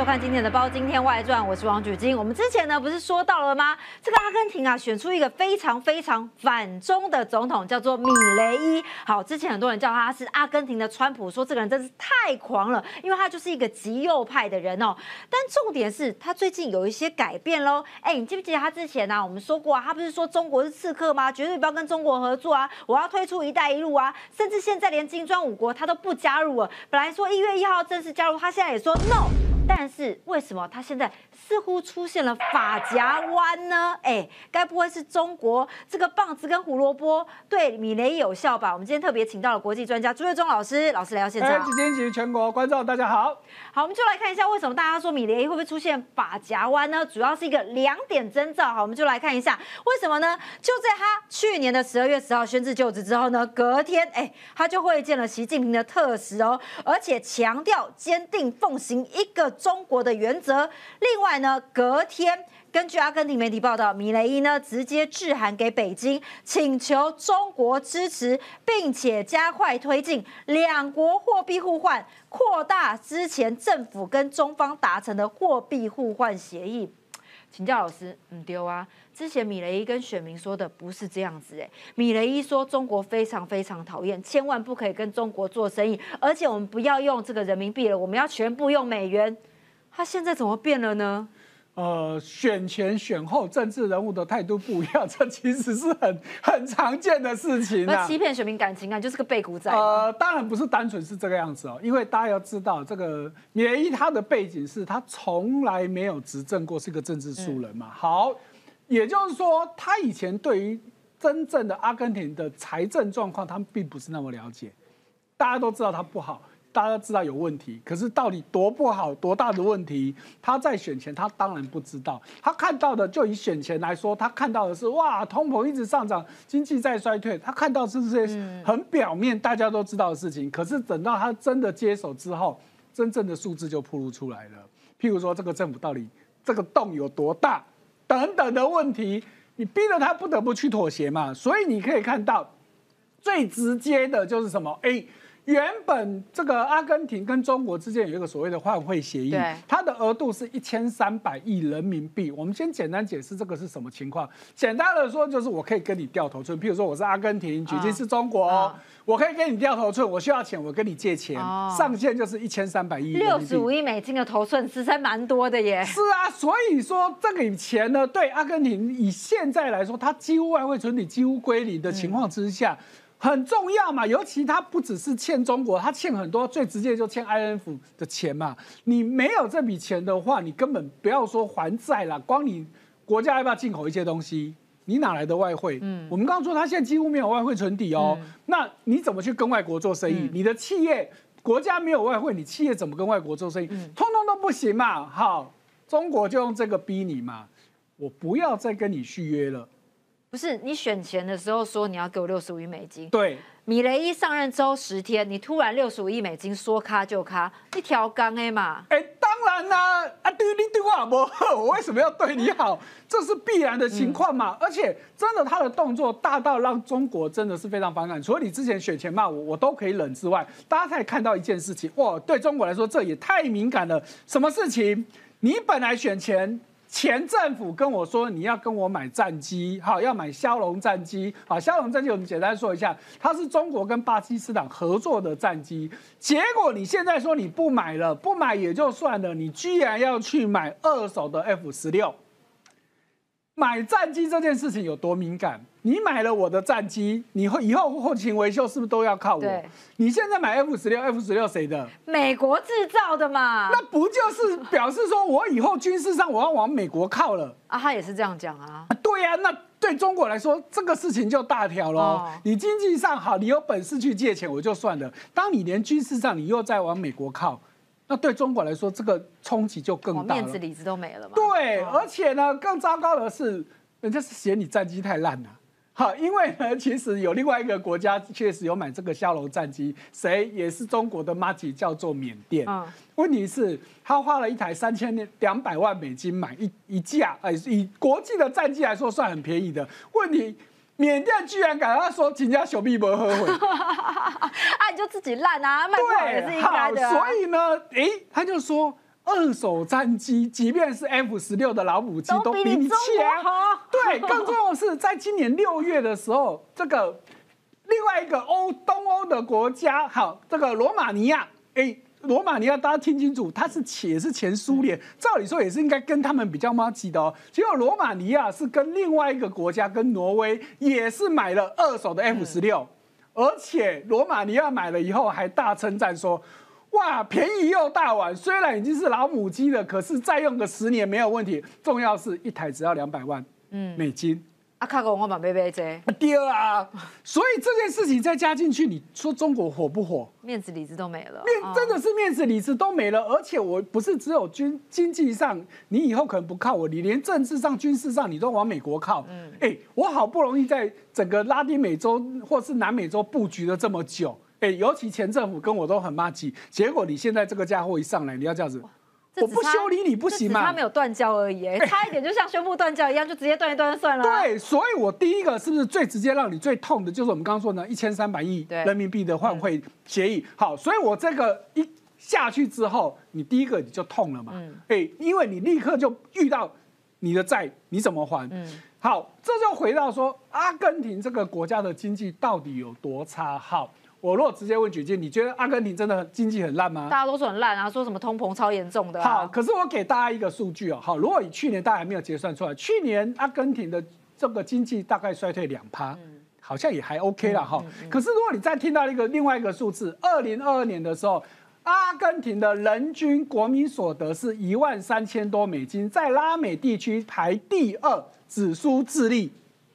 收看今天的《包今天外传》，我是王举金。我们之前呢不是说到了吗？这个阿根廷啊选出一个非常非常反中的总统，叫做米雷伊。好，之前很多人叫他是阿根廷的川普，说这个人真是太狂了，因为他就是一个极右派的人哦。但重点是他最近有一些改变喽。哎，你记不记得他之前呢？我们说过啊，他不是说中国是刺客吗？绝对不要跟中国合作啊！我要退出“一带一路”啊！甚至现在连金砖五国他都不加入了。本来说一月一号正式加入，他现在也说 no。但是为什么他现在似乎出现了发夹弯呢？哎，该不会是中国这个棒子跟胡萝卜对米雷有效吧？我们今天特别请到了国际专家朱月忠老师，老师来到现场。今天及全国观众大家好，好，我们就来看一下为什么大家说米雷会不会出现发夹弯呢？主要是一个两点征兆。好，我们就来看一下为什么呢？就在他去年的十二月十号宣誓就职之后呢，隔天哎，他就会见了习近平的特使哦，而且强调坚定奉行一个。中国的原则。另外呢，隔天根据阿根廷媒体报道，米雷伊呢直接致函给北京，请求中国支持，并且加快推进两国货币互换，扩大之前政府跟中方达成的货币互换协议。请教老师，嗯，丢啊！之前米雷伊跟选民说的不是这样子，哎，米雷伊说中国非常非常讨厌，千万不可以跟中国做生意，而且我们不要用这个人民币了，我们要全部用美元。他现在怎么变了呢？呃，选前选后政治人物的态度不一样，这其实是很很常见的事情。那欺骗选民感情啊，就是个背骨仔。呃，当然不是单纯是这个样子哦，因为大家要知道，这个米雷伊他的背景是他从来没有执政过，是个政治素人嘛。好，也就是说，他以前对于真正的阿根廷的财政状况，他们并不是那么了解。大家都知道他不好。大家知道有问题，可是到底多不好、多大的问题，他在选前他当然不知道。他看到的就以选前来说，他看到的是哇，通膨一直上涨，经济在衰退。他看到是这些很表面大家都知道的事情。可是等到他真的接手之后，真正的数字就暴露出来了。譬如说，这个政府到底这个洞有多大，等等的问题，你逼得他不得不去妥协嘛。所以你可以看到，最直接的就是什么？哎。原本这个阿根廷跟中国之间有一个所谓的换汇协议，它的额度是一千三百亿人民币。我们先简单解释这个是什么情况。简单的说，就是我可以跟你掉头寸，譬如说我是阿根廷，举金是中国，我可以跟你掉头寸，我需要钱，我跟你借钱，上限就是一千三百亿。六十五亿美金的头寸，实在蛮多的耶。是啊，所以说这个钱呢，对阿根廷以现在来说，它几乎外汇存底几乎归零的情况之下。很重要嘛，尤其他不只是欠中国，他欠很多，最直接就欠 INF 的钱嘛。你没有这笔钱的话，你根本不要说还债了，光你国家要不要进口一些东西，你哪来的外汇？嗯，我们刚刚说他现在几乎没有外汇存底哦，那你怎么去跟外国做生意？你的企业国家没有外汇，你企业怎么跟外国做生意？通通都不行嘛。好，中国就用这个逼你嘛，我不要再跟你续约了。不是你选钱的时候说你要给我六十五亿美金，对，米雷伊上任之后十天，你突然六十五亿美金说咔就咔，一条杠哎嘛？哎，当然啦，啊对你对我不好，我为什么要对你好？这是必然的情况嘛。而且真的他的动作大到让中国真的是非常反感。除了你之前选钱骂我，我都可以忍之外，大家才看到一件事情，哇，对中国来说这也太敏感了。什么事情？你本来选钱。前政府跟我说你要跟我买战机，好，要买枭龙战机，好，枭龙战机我们简单说一下，它是中国跟巴基斯坦合作的战机。结果你现在说你不买了，不买也就算了，你居然要去买二手的 F 十六。买战机这件事情有多敏感？你买了我的战机，你会以后后勤维修是不是都要靠我？你现在买 F 十六，F 十六谁的？美国制造的嘛。那不就是表示说我以后军事上我要往美国靠了？啊，他也是这样讲啊。对呀，那对中国来说，这个事情就大条喽。你经济上好，你有本事去借钱我就算了。当你连军事上你又在往美国靠。那对中国来说，这个冲击就更大了，面子里子都没了嘛。对，而且呢，更糟糕的是，人家是嫌你战机太烂了。好，因为呢，其实有另外一个国家确实有买这个枭龙战机，谁也是中国的马吉，叫做缅甸。嗯，问题是，他花了一台三千两百万美金买一一架，哎，以国际的战机来说，算很便宜的。问题。缅甸居然敢他说人家小臂不后悔，啊，你就自己烂啊，卖不好也是应该的。所以呢，哎，他就说，二二手战机，即便是 F 十六的老母机，都比你中国好。对，更重要的是，在今年六月的时候，这个另外一个欧东欧的国家，好，这个罗马尼亚，哎。罗马尼亚，大家听清楚，它是且是前苏联，照理说也是应该跟他们比较默契的哦。结果罗马尼亚是跟另外一个国家，跟挪威也是买了二手的 F 十六，而且罗马尼亚买了以后还大称赞说：“哇，便宜又大碗，虽然已经是老母鸡了，可是再用个十年没有问题。重要是一台只要两百万美金。”啊，卡个我嘛买买这，第二啊，所以这件事情再加进去，你说中国火不火？面子里子都没了，面真的是面子里子都没了。而且我不是只有军经济上，你以后可能不靠我，你连政治上、军事上你都往美国靠。嗯，哎，我好不容易在整个拉丁美洲或是南美洲布局了这么久，哎，尤其前政府跟我都很骂鸡，结果你现在这个家伙一上来，你要这样子。我不修理你不行吗？他没有断交而已，差一点就像宣布断交一样，就直接断一断就算了。对，所以我第一个是不是最直接让你最痛的，就是我们刚刚说的一千三百亿人民币的换汇协议。好，所以我这个一下去之后，你第一个你就痛了嘛？嗯，哎，因为你立刻就遇到你的债，你怎么还？嗯，好，这就回到说阿根廷这个国家的经济到底有多差？好。我如果直接问举进，你觉得阿根廷真的经济很烂吗？大家都说很烂啊，说什么通膨超严重的。好，可是我给大家一个数据哦，好，如果以去年大家还没有结算出来，去年阿根廷的这个经济大概衰退两趴，好像也还 OK 了哈。可是如果你再听到一个另外一个数字，二零二二年的时候，阿根廷的人均国民所得是一万三千多美金，在拉美地区排第二，只输智利。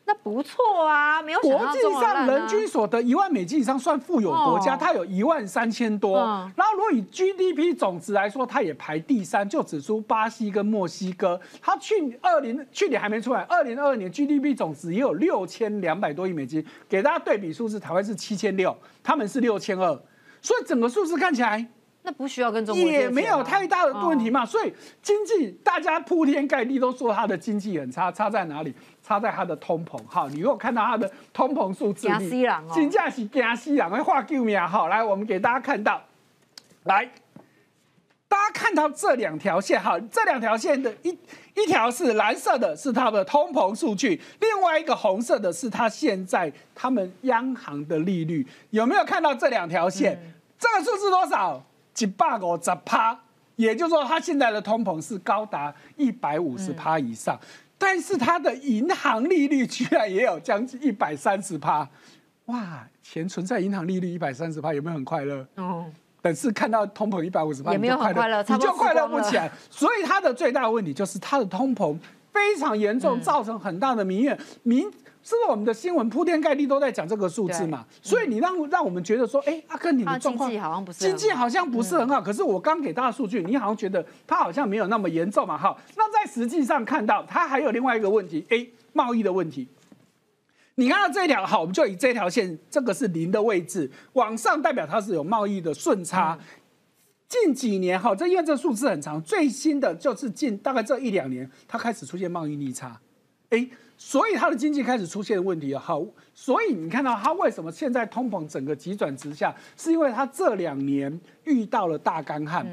那不错啊，没有国际上人均所得一万美金以上算富有国家，它有一万三千多。然后如果以 GDP 总值来说，它也排第三，就只输巴西跟墨西哥。它去二零去年还没出来，二零二二年 GDP 总值也有六千两百多亿美金。给大家对比数字，台湾是七千六，他们是六千二，所以整个数字看起来。那不需要跟中国也没有太大的问题嘛，所以经济大家铺天盖地都说它的经济很差，差在哪里？差在它的通膨。好，你如果看到它的通膨数字，金价是加息朗，会画救命啊！好，来我们给大家看到，来，大家看到这两条线，哈，这两条线的一一条是蓝色的，是它的通膨数据，另外一个红色的是它现在他们央行的利率，有没有看到这两条线？这个数字多少？几百五十趴，也就是说，它现在的通膨是高达一百五十趴以上，但是它的银行利率居然也有将近一百三十趴，哇！钱存在银行利率一百三十趴，有没有很快乐？哦。本次看到通膨一百五十趴，也没有很快乐，你就快乐不起来。所以它的最大的问题就是它的通膨非常严重，造成很大的民怨民。是不是我们的新闻铺天盖地都在讲这个数字嘛？所以你让让我们觉得说，哎，阿根廷的状况经济好像不是经济好像不是很好。可是我刚给大家数据，你好像觉得它好像没有那么严重嘛？好，那在实际上看到它还有另外一个问题，哎，贸易的问题。你看到这条好，我们就以这条线，这个是零的位置，往上代表它是有贸易的顺差。近几年哈，这因为这数字很长，最新的就是近大概这一两年，它开始出现贸易逆差，哎。所以他的经济开始出现问题了，好，所以你看到他为什么现在通膨整个急转直下，是因为他这两年遇到了大干旱。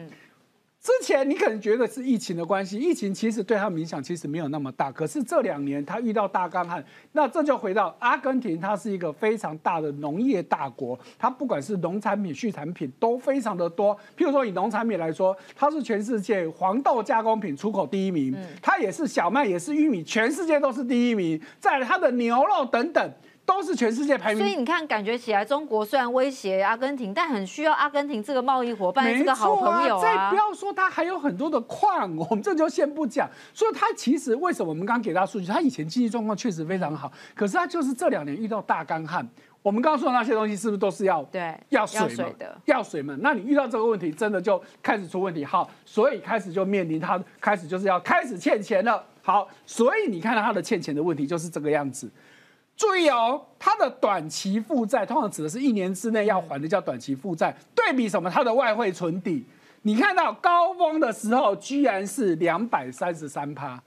之前你可能觉得是疫情的关系，疫情其实对他们影响其实没有那么大。可是这两年他遇到大干旱，那这就回到阿根廷，它是一个非常大的农业大国，它不管是农产品、畜产品都非常的多。譬如说以农产品来说，它是全世界黄豆加工品出口第一名，它也是小麦，也是玉米，全世界都是第一名。在它的牛肉等等。都是全世界排名，所以你看，感觉起来中国虽然威胁阿根廷，但很需要阿根廷这个贸易伙伴，这个好朋友啊。再不要说它还有很多的矿，我们这就先不讲。所以它其实为什么我们刚刚给大家数据，它以前经济状况确实非常好，可是它就是这两年遇到大干旱。我们刚刚说的那些东西是不是都是要对要水的要水嘛？那你遇到这个问题，真的就开始出问题。好，所以开始就面临他开始就是要开始欠钱了。好，所以你看到他的欠钱的问题就是这个样子。注意哦，它的短期负债通常指的是一年之内要还的，叫短期负债。对比什么？它的外汇存底，你看到高峰的时候居然是两百三十三趴，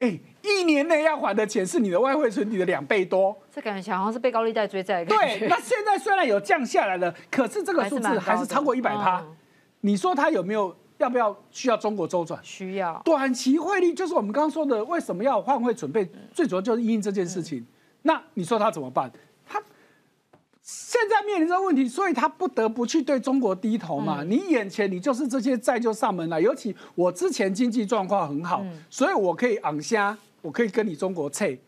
哎，一年内要还的钱是你的外汇存底的两倍多。这感觉好像是被高利贷追债。对，那现在虽然有降下来了，可是这个数字还是超过一百趴。你说它有没有要不要需要中国周转？需要。短期汇率就是我们刚刚说的，为什么要换汇准备？最主要就是因这件事情。那你说他怎么办？他现在面临这个问题，所以他不得不去对中国低头嘛。你眼前你就是这些债就上门来，尤其我之前经济状况很好，所以我可以昂虾，我可以跟你中国脆。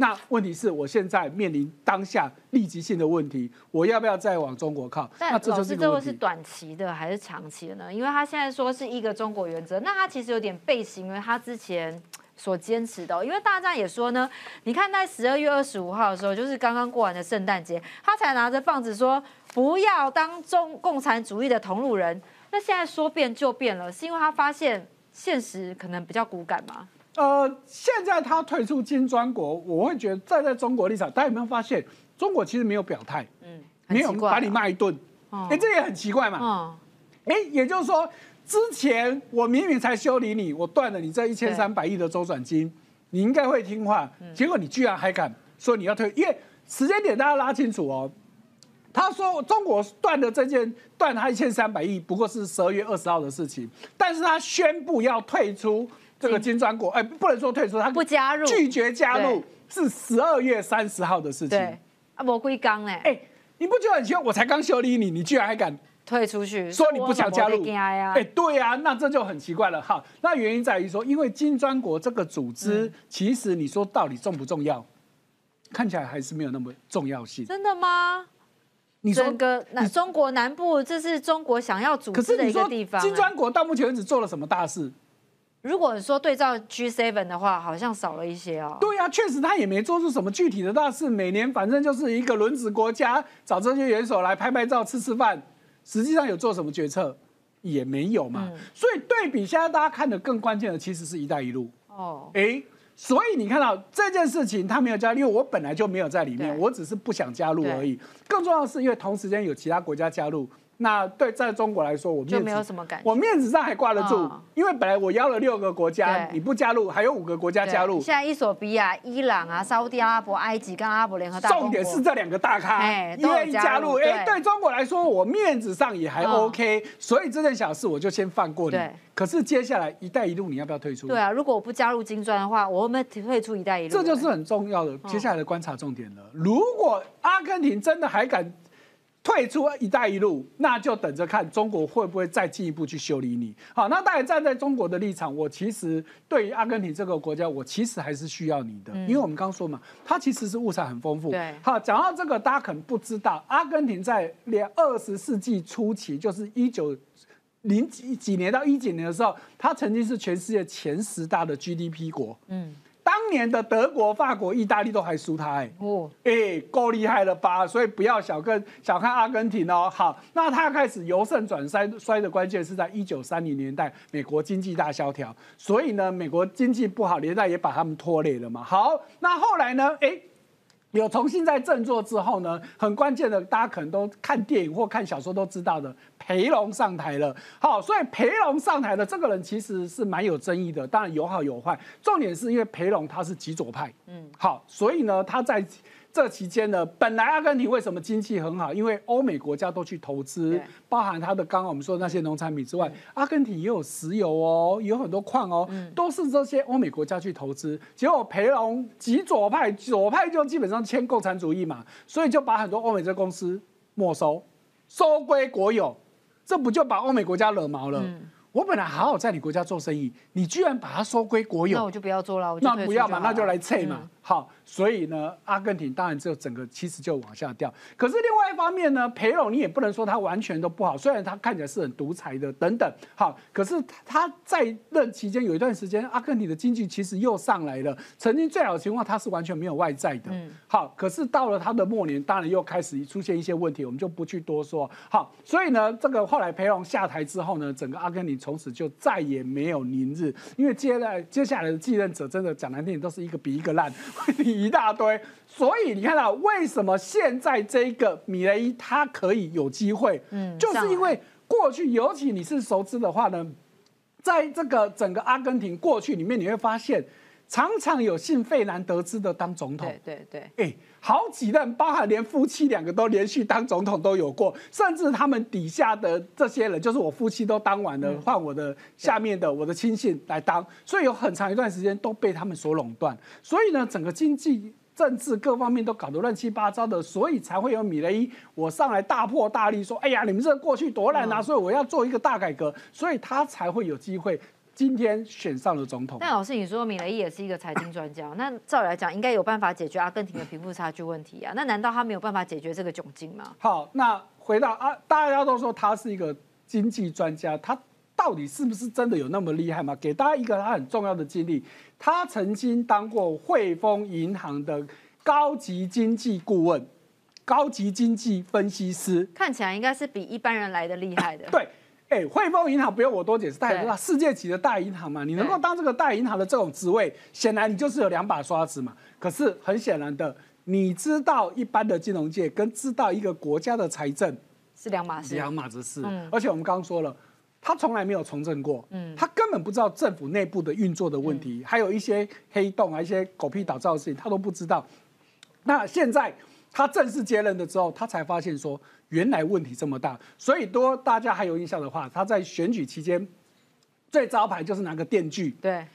那问题是我现在面临当下立即性的问题，我要不要再往中国靠？那这就是这个是短期的还是长期的呢？因为他现在说是一个中国原则，那他其实有点背行为他之前所坚持的。因为大家也说呢，你看在十二月二十五号的时候，就是刚刚过完的圣诞节，他才拿着棒子说不要当中共产主义的同路人。那现在说变就变了，是因为他发现现实可能比较骨感吗？呃，现在他退出金砖国，我会觉得站在中国立场，大家有没有发现，中国其实没有表态，嗯，没有把你骂一顿，哎，这也很奇怪嘛，哎，也就是说，之前我明明才修理你，我断了你这一千三百亿的周转金，你应该会听话，结果你居然还敢说你要退，因为时间点大家拉清楚哦，他说中国断的这件断他一千三百亿，不过是十二月二十号的事情，但是他宣布要退出。这个金砖国，哎，不能说退出，他不加入，拒绝加入，是十二月三十号的事情。对，啊，魔龟刚哎，哎，你不觉得很奇怪？我才刚修理你，你居然还敢退出去，说你不想加入？哎，对呀，那这就很奇怪了。哈，那原因在于说，因为金砖国这个组织，其实你说到底重不重要？看起来还是没有那么重要性。真的吗？你说个南中国南部，这是中国想要组织的一个地方。金砖国到目前为止做了什么大事？如果说对照 G7 的话，好像少了一些哦。对呀，确实他也没做出什么具体的大事。每年反正就是一个轮子国家找这些元首来拍拍照、吃吃饭，实际上有做什么决策也没有嘛。所以对比现在大家看的更关键的，其实是一带一路。哦，哎，所以你看到这件事情他没有加入，因为我本来就没有在里面，我只是不想加入而已。更重要的是，因为同时间有其他国家加入。那对在中国来说，我就没有什么感，我面子上还挂得住，因为本来我邀了六个国家，你不加入，还有五个国家加入。现在伊索比亚、伊朗啊、沙地阿拉伯、埃及跟阿拉伯联合大重点是这两个大咖愿意加入，哎，对中国来说，我面子上也还 OK，所以这件小事我就先放过你。可是接下来“一带一路”你要不要退出？对啊，如果我不加入金砖的话，我会不会退出“一带一路”？这就是很重要的接下来的观察重点了。如果阿根廷真的还敢。退出“一带一路”，那就等着看中国会不会再进一步去修理你。好，那当然站在中国的立场，我其实对于阿根廷这个国家，我其实还是需要你的，因为我们刚说嘛，它其实是物产很丰富。对，好，讲到这个，大家可能不知道，阿根廷在连二十世纪初期，就是一九零几几年到一几年的时候，它曾经是全世界前十大的 GDP 国。嗯。当年的德国、法国、意大利都还输他哎，哦，哎，够厉害了吧？所以不要小看小看阿根廷哦。好，那他开始由盛转衰，衰的关键是在一九三零年代，美国经济大萧条，所以呢，美国经济不好，连带也把他们拖累了嘛。好，那后来呢？哎。有重新在振作之后呢，很关键的，大家可能都看电影或看小说都知道的，裴龙上台了。好，所以裴龙上台的这个人其实是蛮有争议的，当然有好有坏。重点是因为裴龙他是极左派，嗯，好，所以呢他在。这期间呢，本来阿根廷为什么经济很好？因为欧美国家都去投资，包含它的刚刚我们说的那些农产品之外，阿根廷也有石油哦，有很多矿哦，都是这些欧美国家去投资。结果培龙极左派，左派就基本上签共产主义嘛，所以就把很多欧美这公司没收，收归国有，这不就把欧美国家惹毛了？我本来好好在你国家做生意，你居然把它收归国有，那我就不要做了，那不要嘛，那就来撤嘛。好，所以呢，阿根廷当然就整个其实就往下掉。可是另外一方面呢，培隆你也不能说他完全都不好，虽然他看起来是很独裁的等等。好，可是他在任期间有一段时间，阿根廷的经济其实又上来了。曾经最好的情况，他是完全没有外债的。嗯。好，可是到了他的末年，当然又开始出现一些问题，我们就不去多说。好，所以呢，这个后来培隆下台之后呢，整个阿根廷从此就再也没有宁日，因为接来接下来的继任者真的讲难听点，都是一个比一个烂。问 题一大堆，所以你看到为什么现在这个米雷伊他可以有机会？嗯，就是因为过去，尤其你是熟知的话呢，在这个整个阿根廷过去里面，你会发现，常常有幸费南德兹的当总统。对对对，哎，好几任，包含连夫妻两个都连续当总统都有过，甚至他们底下的这些人，就是我夫妻都当完了，换我的下面的我的亲信来当，所以有很长一段时间都被他们所垄断。所以呢，整个经济。政治各方面都搞得乱七八糟的，所以才会有米雷伊我上来大破大立说：“哎呀，你们这过去多烂啊！”所以我要做一个大改革，所以他才会有机会今天选上了总统。但老师，你说米雷伊也是一个财经专家，那照理来讲应该有办法解决阿根廷的贫富差距问题啊？那难道他没有办法解决这个窘境吗？好，那回到啊，大家都说他是一个经济专家，他。到底是不是真的有那么厉害吗？给大家一个他很重要的经历，他曾经当过汇丰银行的高级经济顾问、高级经济分析师，看起来应该是比一般人来的厉害的。对，哎，汇丰银行不用我多解释，大家知道世界级的大银行嘛，你能够当这个大银行的这种职位，显然你就是有两把刷子嘛。可是很显然的，你知道一般的金融界跟知道一个国家的财政是两码事，两码子事。而且我们刚刚说了。他从来没有从政过，嗯，他根本不知道政府内部的运作的问题，还有一些黑洞啊，一些狗屁倒灶的事情，他都不知道。那现在他正式接任的之后，他才发现说，原来问题这么大。所以多大家还有印象的话，他在选举期间最招牌就是拿个电锯，对，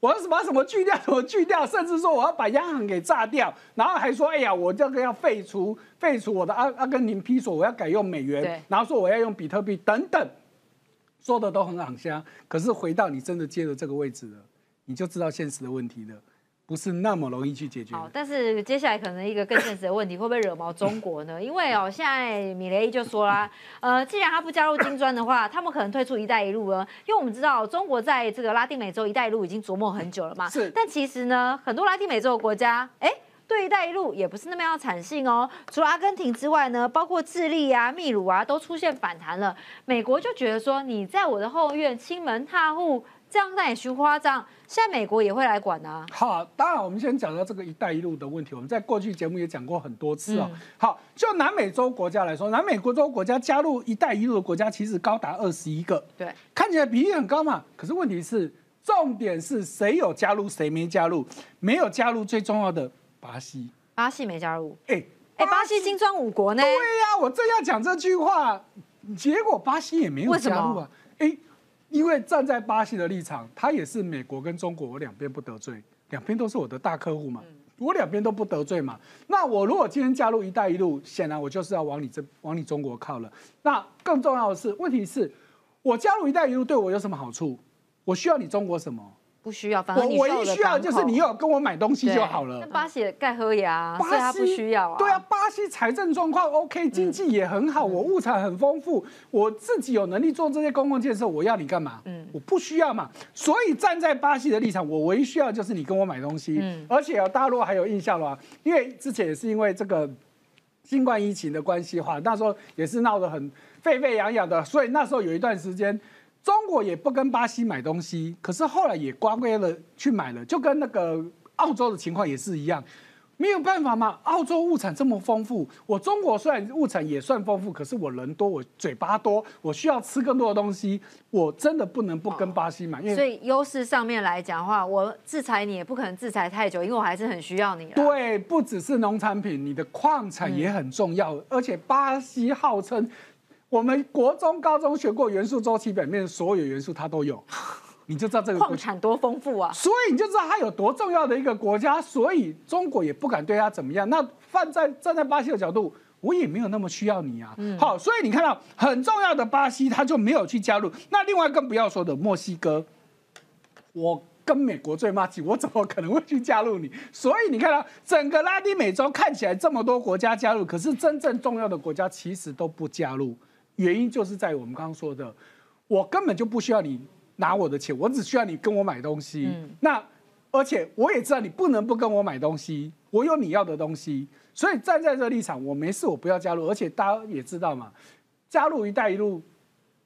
我要什么什么锯掉，什么锯掉，甚至说我要把央行给炸掉，然后还说，哎呀，我这个要废除废除我的阿阿根廷披索，我要改用美元，然后说我要用比特币等等。说的都很昂香，可是回到你真的接了这个位置了，你就知道现实的问题了，不是那么容易去解决。好，但是接下来可能一个更现实的问题，会不会惹毛中国呢？因为哦，现在米雷伊就说啦，呃，既然他不加入金砖的话，他们可能退出“一带一路”了。因为我们知道，中国在这个拉丁美洲“一带一路”已经琢磨很久了嘛。是。但其实呢，很多拉丁美洲的国家，哎。对“一带一路”也不是那么样产性哦。除了阿根廷之外呢，包括智利啊、秘鲁啊，都出现反弹了。美国就觉得说，你在我的后院亲门踏户，这样那也虚夸张。现在美国也会来管啊。好，当然我们先讲到这个“一带一路”的问题。我们在过去节目也讲过很多次哦。好，就南美洲国家来说，南美洲国家加入“一带一路”的国家其实高达二十一个。对，看起来比例很高嘛。可是问题是，重点是谁有加入，谁没加入？没有加入最重要的。巴西，巴西没加入。哎哎，巴西金砖五国呢？对呀，我正要讲这句话，结果巴西也没有加入啊。哎，因为站在巴西的立场，他也是美国跟中国，我两边不得罪，两边都是我的大客户嘛，我两边都不得罪嘛。那我如果今天加入“一带一路”，显然我就是要往你这往你中国靠了。那更重要的是，问题是，我加入“一带一路”对我有什么好处？我需要你中国什么？不需要，反正我唯一需要就是你有跟我买东西就好了。那巴西盖喝牙，巴西他不需要啊。对啊，巴西财政状况 OK，经济也很好，我物产很丰富，我自己有能力做这些公共建设，我要你干嘛？嗯，我不需要嘛。所以站在巴西的立场，我唯一需要就是你跟我买东西。嗯，而且大家如果还有印象的话，因为之前也是因为这个新冠疫情的关系，话那时候也是闹得很沸沸扬扬的，所以那时候有一段时间。中国也不跟巴西买东西，可是后来也乖乖了去买了，就跟那个澳洲的情况也是一样，没有办法嘛。澳洲物产这么丰富，我中国虽然物产也算丰富，可是我人多，我嘴巴多，我需要吃更多的东西，我真的不能不跟巴西买。所以优势上面来讲的话，我制裁你也不可能制裁太久，因为我还是很需要你。对，不只是农产品，你的矿产也很重要，而且巴西号称。我们国中、高中学过元素周期表面所有元素它都有，你就知道这个矿产多丰富啊！所以你就知道它有多重要的一个国家，所以中国也不敢对它怎么样。那放在站在巴西的角度，我也没有那么需要你啊。好，所以你看到很重要的巴西，他就没有去加入。那另外更不要说的墨西哥，我跟美国最默契，我怎么可能会去加入你？所以你看到整个拉丁美洲看起来这么多国家加入，可是真正重要的国家其实都不加入。原因就是在我们刚刚说的，我根本就不需要你拿我的钱，我只需要你跟我买东西。那而且我也知道你不能不跟我买东西，我有你要的东西，所以站在这立场，我没事，我不要加入。而且大家也知道嘛，加入“一带一路”，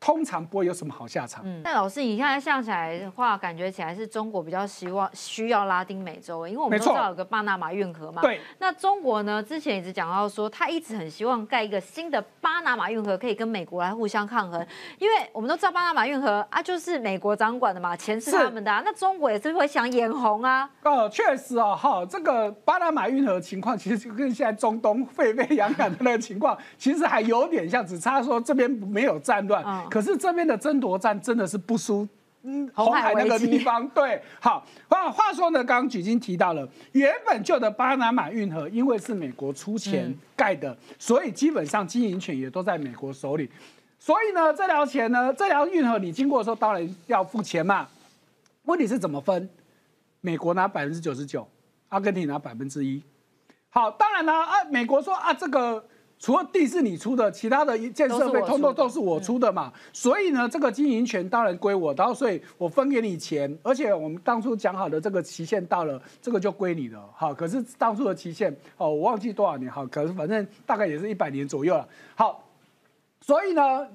通常不会有什么好下场。嗯，那老师，你现在想起来的话，感觉起来是中国比较希望需要拉丁美洲，因为我们都知道有个巴拿马运河嘛。对。那中国呢，之前一直讲到说，他一直很希望盖一个新的巴拿马运河，可以跟美国来互相抗衡，因为我们都知道巴拿马运河啊，就是美国掌管的嘛，钱是他们的，啊，那中国也是会想眼红啊。哦，确实啊，哈，这个巴拿马运河情况，其实跟现在中东沸沸扬扬的那个情况，其实还有点像，只差说这边没有战乱，可是这边的争夺战真的是不输，嗯，红海那个地方。对，好，话话说呢，刚刚已经提到了，原本旧的巴拿马运河，因为是美国出钱盖的，所以基本上经营权也都在美国手里。所以呢，这条钱呢，这条运河你经过的时候，当然要付钱嘛。问题是怎么分？美国拿百分之九十九，阿根廷拿百分之一。好，当然呢，啊，美国说啊，这个。除了地是你出的，其他的一建设备通通都是我出的嘛，所以呢，这个经营权当然归我，然后所以我分给你钱，而且我们当初讲好的这个期限到了，这个就归你了，好，可是当初的期限哦，我忘记多少年，好，可是反正大概也是一百年左右了，好，所以呢。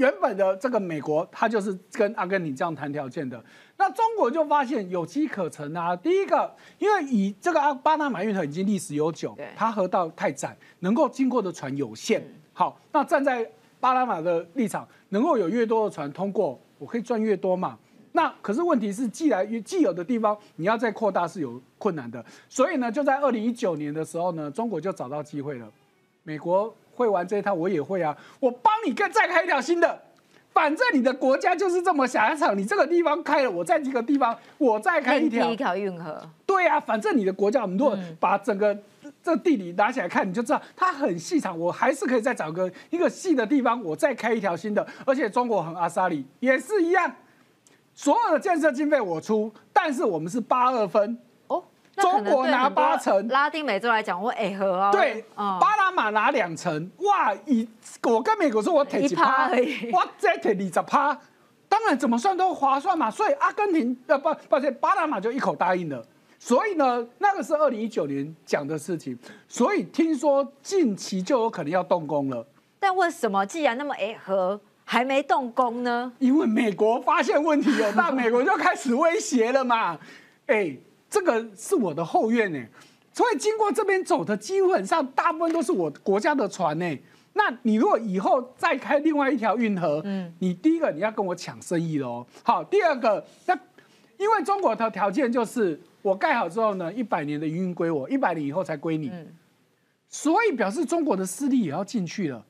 原本的这个美国，他就是跟阿根廷这样谈条件的。那中国就发现有机可乘啊。第一个，因为以这个阿巴拿马运河已经历史悠久，它河道太窄，能够经过的船有限。好，那站在巴拿马的立场，能够有越多的船通过，我可以赚越多嘛。那可是问题是，既然既有的地方你要再扩大是有困难的。所以呢，就在二零一九年的时候呢，中国就找到机会了，美国。会玩这一套，我也会啊！我帮你再再开一条新的，反正你的国家就是这么狭长，你这个地方开了，我在这个地方我再开一条一条运河。对啊，反正你的国家，我们如果把整个这地理拿起来看，你就知道它很细长，我还是可以再找个一个细的地方，我再开一条新的。而且中国很阿萨里也是一样，所有的建设经费我出，但是我们是八二分。中国拿八成，拉丁美洲来讲，我哎和哦。对，巴拿马拿两成，哇！以我跟美国说，我提几趴而已，哇，再提二十趴，当然怎么算都划算嘛。所以阿根廷呃不，抱歉，巴拿马就一口答应了。所以呢，那个是二零一九年讲的事情，所以听说近期就有可能要动工了。但为什么既然那么哎和还没动工呢？因为美国发现问题了，那，美国就开始威胁了嘛，哎。这个是我的后院呢，所以经过这边走的基本上大部分都是我国家的船呢。那你如果以后再开另外一条运河，嗯，你第一个你要跟我抢生意喽。好，第二个，那因为中国的条件就是我盖好之后呢，一百年的营运归我，一百年以后才归你。所以表示中国的势力也要进去了。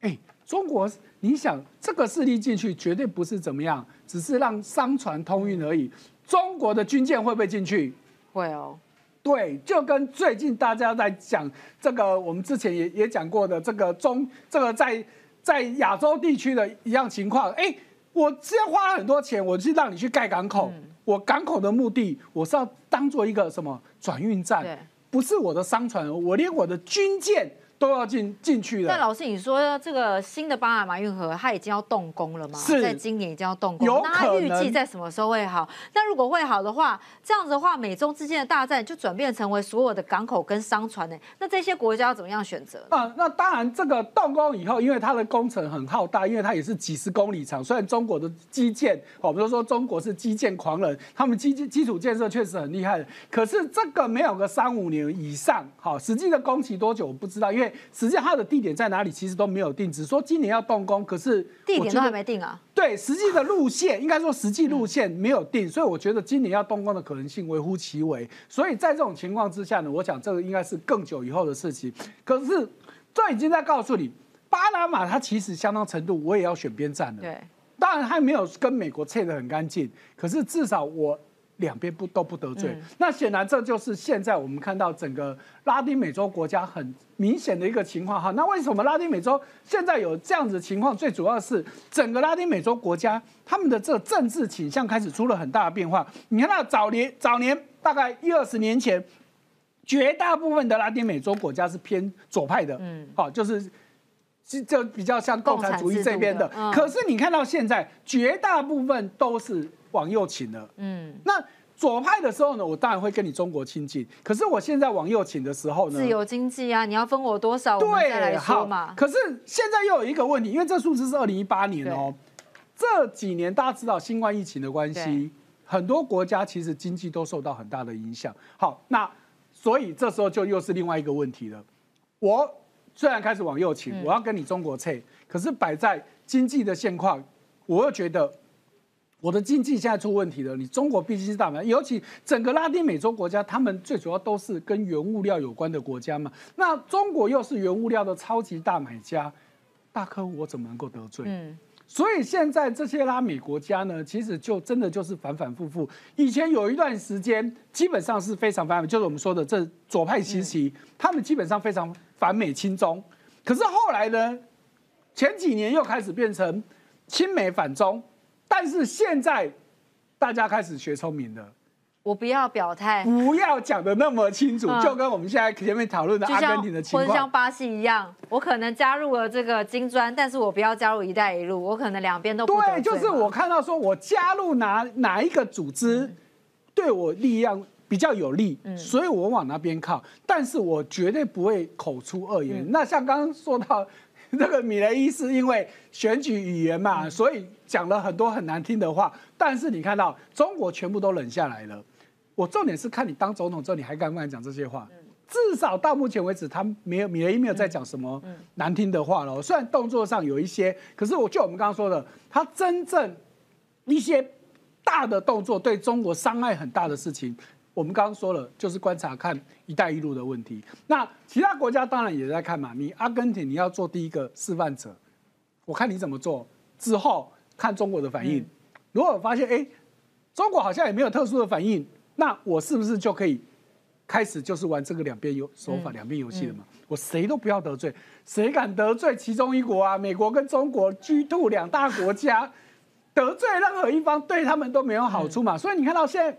哎，中国，你想这个势力进去绝对不是怎么样，只是让商船通运而已。中国的军舰会不会进去？会哦，对，就跟最近大家在讲这个，我们之前也也讲过的这个中这个在在亚洲地区的一样情况。哎，我之前花了很多钱，我是让你去盖港口，我港口的目的我是要当做一个什么转运站，不是我的商船，我连我的军舰。都要进进去了。但老师，你说这个新的巴拿马运河，它已经要动工了吗？是，在今年已经要动工。有那它预计在什么时候会好？那如果会好的话，这样子的话，美中之间的大战就转变成为所有的港口跟商船呢？那这些国家要怎么样选择？啊，那当然，这个动工以后，因为它的工程很浩大，因为它也是几十公里长。虽然中国的基建，我们都说中国是基建狂人，他们基基基础建设确实很厉害的。可是这个没有个三五年以上，好，实际的工期多久我不知道，因为。实际上它的地点在哪里，其实都没有定，只说今年要动工，可是地点都还没定啊。对，实际的路线应该说实际路线没有定，所以我觉得今年要动工的可能性微乎其微。所以在这种情况之下呢，我想这个应该是更久以后的事情。可是这已经在告诉你，巴拿马它其实相当程度我也要选边站了。对，当然还没有跟美国切得很干净，可是至少我。两边不都不得罪，那显然这就是现在我们看到整个拉丁美洲国家很明显的一个情况哈。那为什么拉丁美洲现在有这样子情况？最主要是整个拉丁美洲国家他们的这政治倾向开始出了很大的变化。你看到早年早年大概一二十年前，绝大部分的拉丁美洲国家是偏左派的，嗯，好，就是就比较像共产主义这边的。可是你看到现在，绝大部分都是。往右倾了，嗯，那左派的时候呢，我当然会跟你中国亲近。可是我现在往右倾的时候呢，自由经济啊，你要分我多少？对，好嘛。可是现在又有一个问题，因为这数字是二零一八年哦，这几年大家知道新冠疫情的关系，很多国家其实经济都受到很大的影响。好，那所以这时候就又是另外一个问题了。我虽然开始往右倾，我要跟你中国测，可是摆在经济的现况，我又觉得我的经济现在出问题了。你中国毕竟是大买，尤其整个拉丁美洲国家，他们最主要都是跟原物料有关的国家嘛。那中国又是原物料的超级大买家，大客户我怎么能够得罪？嗯。所以现在这些拉美国家呢，其实就真的就是反反复复。以前有一段时间，基本上是非常反美，就是我们说的这左派时期，他们基本上非常反美亲中。可是后来呢，前几年又开始变成亲美反中，但是现在大家开始学聪明了。我不要表态，不要讲的那么清楚，就跟我们现在前面讨论的阿根廷的情况，或者像巴西一样，我可能加入了这个金砖，但是我不要加入一带一路，我可能两边都不对，就是我看到说我加入哪哪一个组织对我力量比较有利，所以我往那边靠，但是我绝对不会口出恶言。那像刚刚说到 这个米雷伊是因为选举语言嘛，所以讲了很多很难听的话，但是你看到中国全部都冷下来了。我重点是看你当总统之后，你还敢不敢讲这些话？至少到目前为止，他没有米雷伊没有在讲什么难听的话了。虽然动作上有一些，可是我就我们刚刚说的，他真正一些大的动作对中国伤害很大的事情，我们刚刚说了，就是观察看“一带一路”的问题。那其他国家当然也在看嘛。你阿根廷你要做第一个示范者，我看你怎么做，之后看中国的反应。如果发现哎，中国好像也没有特殊的反应。那我是不是就可以开始就是玩这个两边游手法、两边游戏了嘛？我谁都不要得罪，谁敢得罪其中一国啊？美国跟中国 G two 两大国家，得罪任何一方对他们都没有好处嘛。所以你看到现在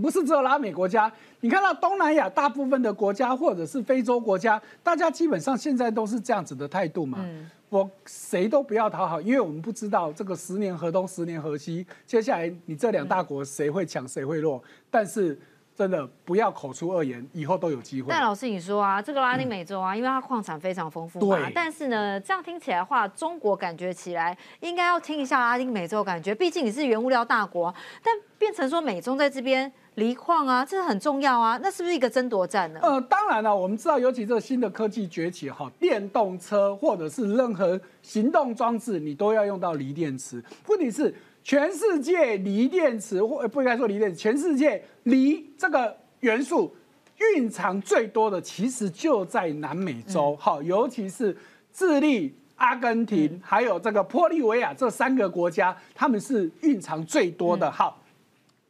不是只有拉美国家，你看到东南亚大部分的国家或者是非洲国家，大家基本上现在都是这样子的态度嘛。我谁都不要讨好，因为我们不知道这个十年河东十年河西，接下来你这两大国谁会强谁会弱。但是真的不要口出恶言，以后都有机会。但老师你说啊，这个拉丁美洲啊，因为它矿产非常丰富嘛，但是呢，这样听起来的话，中国感觉起来应该要听一下拉丁美洲感觉，毕竟你是原物料大国，但变成说美中在这边。锂矿啊，这很重要啊，那是不是一个争夺战呢？呃，当然了，我们知道，尤其这个新的科技崛起，哈，电动车或者是任何行动装置，你都要用到锂电池。问题是，全世界锂电池或不应该说锂电池，全世界锂这个元素蕴藏最多的，其实就在南美洲，好，尤其是智利、阿根廷还有这个玻利维亚这三个国家，他们是蕴藏最多的，好。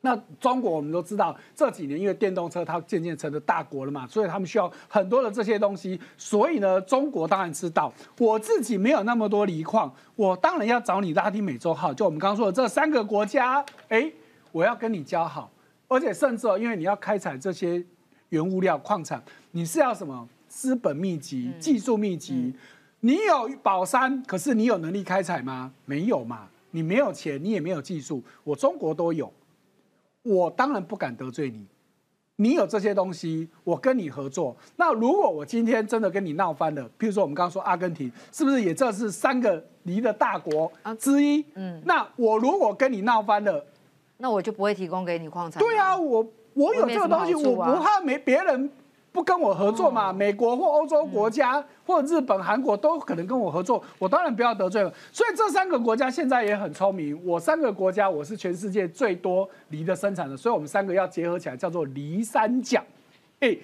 那中国我们都知道，这几年因为电动车它渐渐成了大国了嘛，所以他们需要很多的这些东西。所以呢，中国当然知道，我自己没有那么多锂矿，我当然要找你拉丁美洲号，就我们刚刚说的这三个国家，哎，我要跟你交好，而且甚至哦，因为你要开采这些原物料矿产，你是要什么资本密集、技术密集？你有宝山，可是你有能力开采吗？没有嘛，你没有钱，你也没有技术，我中国都有。我当然不敢得罪你，你有这些东西，我跟你合作。那如果我今天真的跟你闹翻了，譬如说我们刚刚说阿根廷，是不是也这是三个离的大国之一？嗯，那我如果跟你闹翻了，那我就不会提供给你矿产。对啊，我我有这个东西，我不怕没别人。不跟我合作嘛？美国或欧洲国家或日本、韩国都可能跟我合作，我当然不要得罪了。所以这三个国家现在也很聪明。我三个国家，我是全世界最多梨的生产的，所以我们三个要结合起来，叫做梨三角。哎，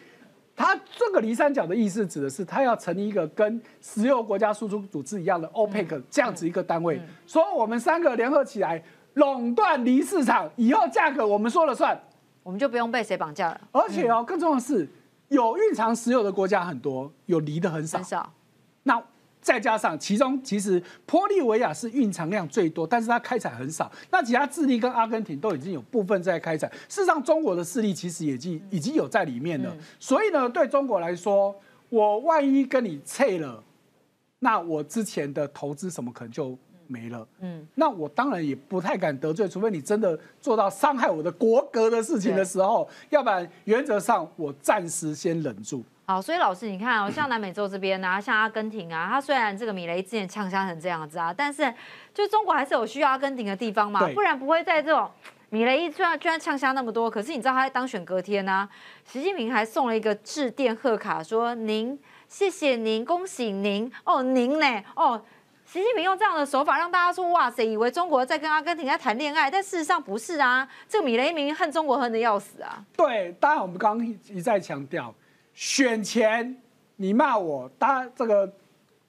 它这个梨三角的意思指的是，它要成立一个跟石油国家输出组织一样的 OPEC 这样子一个单位，说我们三个联合起来垄断梨市场，以后价格我们说了算，我们就不用被谁绑架了。而且哦，更重要的是。有蕴藏石油的国家很多，有离的很少。很少。那再加上其中其实玻利维亚是蕴藏量最多，但是它开采很少。那其他智利跟阿根廷都已经有部分在开采。事实上，中国的势力其实已经已经有在里面了。所以呢，对中国来说，我万一跟你撤了，那我之前的投资什么可能就。没了，嗯，那我当然也不太敢得罪，除非你真的做到伤害我的国格的事情的时候，要不然原则上我暂时先忍住。好，所以老师你看哦，像南美洲这边啊，像阿根廷啊，它虽然这个米雷之前呛香成这样子啊，但是就中国还是有需要阿根廷的地方嘛，不然不会在这种米雷一居然居然呛香那么多。可是你知道他在当选隔天呢，习近平还送了一个致电贺卡，说您谢谢您，恭喜您哦，您呢哦。习近平用这样的手法让大家说哇塞，以为中国在跟阿根廷在谈恋爱，但事实上不是啊。这个米雷明恨中国恨的要死啊。对，当然我们刚刚一再强调，选前你骂我，当然这个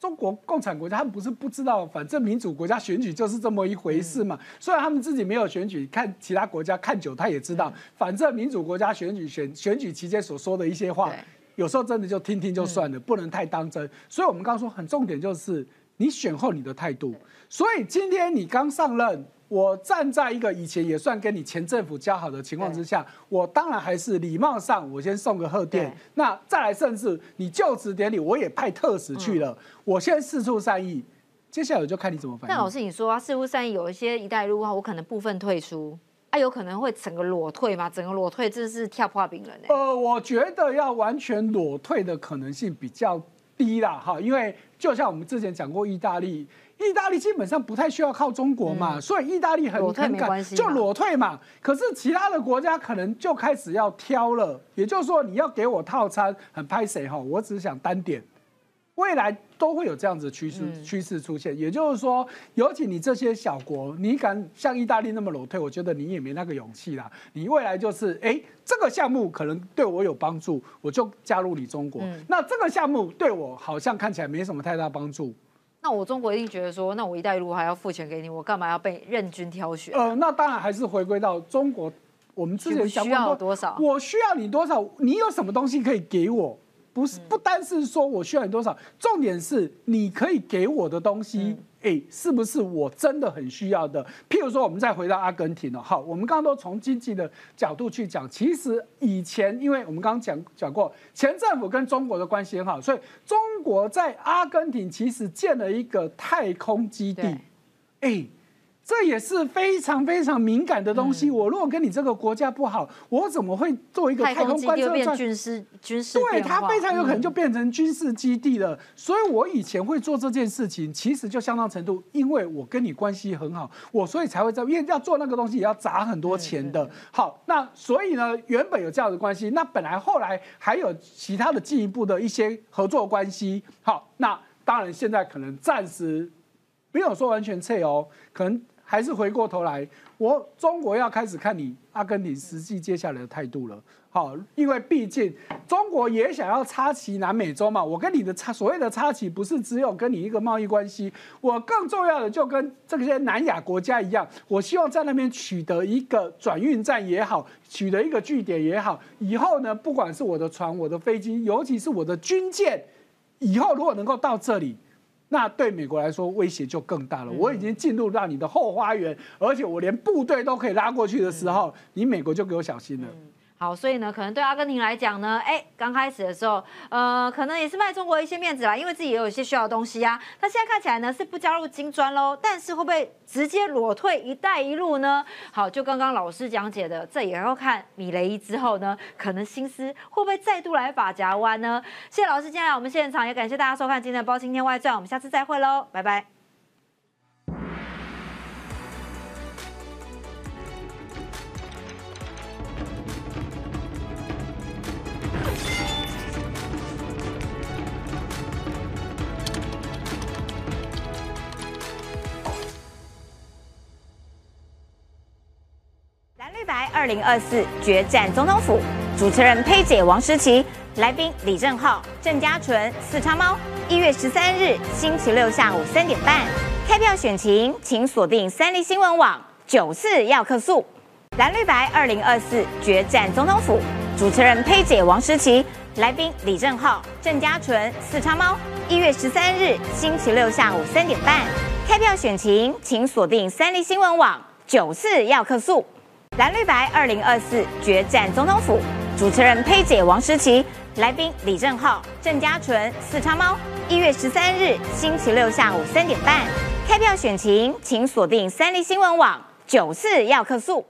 中国共产国家他们不是不知道，反正民主国家选举就是这么一回事嘛。虽然他们自己没有选举，看其他国家看久他也知道，反正民主国家选举选选举期间所说的一些话，有时候真的就听听就算了，不能太当真。所以我们刚刚说很重点就是。你选后你的态度，所以今天你刚上任，我站在一个以前也算跟你前政府交好的情况之下，我当然还是礼貌上我先送个贺电，那再来甚至你就职典礼我也派特使去了，我先四处善意，接下来我就看你怎么反应。那老师你说啊，四处善意有一些一带一路啊，我可能部分退出，啊有可能会整个裸退吗？整个裸退真是跳破冰了呢。呃，我觉得要完全裸退的可能性比较。低啦，哈，因为就像我们之前讲过，意大利，意大利基本上不太需要靠中国嘛，所以意大利很很敢就裸退嘛。可是其他的国家可能就开始要挑了，也就是说你要给我套餐，很拍谁哈？我只想单点。未来都会有这样子趋势趋势出现，也就是说，尤其你这些小国，你敢像意大利那么裸退，我觉得你也没那个勇气啦。你未来就是，哎，这个项目可能对我有帮助，我就加入你中国。那这个项目对我好像看起来没什么太大帮助，那我中国一定觉得说，那我一带一路还要付钱给你，我干嘛要被任君挑选？呃，那当然还是回归到中国，我们之前需要多少，我需要你多少，你有什么东西可以给我？不是不单是说我需要你多少，重点是你可以给我的东西，哎，是不是我真的很需要的？譬如说，我们再回到阿根廷了，好，我们刚刚都从经济的角度去讲，其实以前，因为我们刚刚讲讲过，前政府跟中国的关系很好，所以中国在阿根廷其实建了一个太空基地，哎。这也是非常非常敏感的东西。我如果跟你这个国家不好，我怎么会做一个太空观测站？军事军事对它非常有可能就变成军事基地了。所以我以前会做这件事情，其实就相当程度，因为我跟你关系很好，我所以才会在，因为要做那个东西也要砸很多钱的。好，那所以呢，原本有这样的关系，那本来后来还有其他的进一步的一些合作关系。好，那当然现在可能暂时没有说完全撤哦，可能。还是回过头来，我中国要开始看你阿根廷实际接下来的态度了。好，因为毕竟中国也想要插旗南美洲嘛。我跟你的插所谓的插旗，不是只有跟你一个贸易关系，我更重要的就跟这些南亚国家一样，我希望在那边取得一个转运站也好，取得一个据点也好。以后呢，不管是我的船、我的飞机，尤其是我的军舰，以后如果能够到这里。那对美国来说威胁就更大了。我已经进入到你的后花园，而且我连部队都可以拉过去的时候，你美国就给我小心了。好，所以呢，可能对阿根廷来讲呢，哎，刚开始的时候，呃，可能也是卖中国一些面子啦，因为自己也有一些需要的东西啊。那现在看起来呢，是不加入金砖喽，但是会不会直接裸退“一带一路”呢？好，就刚刚老师讲解的，这也要看米雷伊之后呢，可能心思会不会再度来法夹湾呢？谢谢老师今天来我们现场，也感谢大家收看今天的《包青天外传》，我们下次再会喽，拜拜。白二零二四决战总统府，主持人佩姐王诗琪，来宾李正浩、郑家纯、四叉猫。一月十三日星期六下午三点半，开票选情，请锁定三立新闻网九四要客诉。蓝绿白二零二四决战总统府，主持人佩姐王诗琪，来宾李正浩、郑家纯、四叉猫。一月十三日星期六下午三点半，开票选情，请锁定三立新闻网九四要客诉。蓝绿白二零二四决战总统府，主持人佩姐王诗琪，来宾李正浩、郑家纯、四叉猫。一月十三日星期六下午三点半，开票选情，请锁定三立新闻网九四要客诉。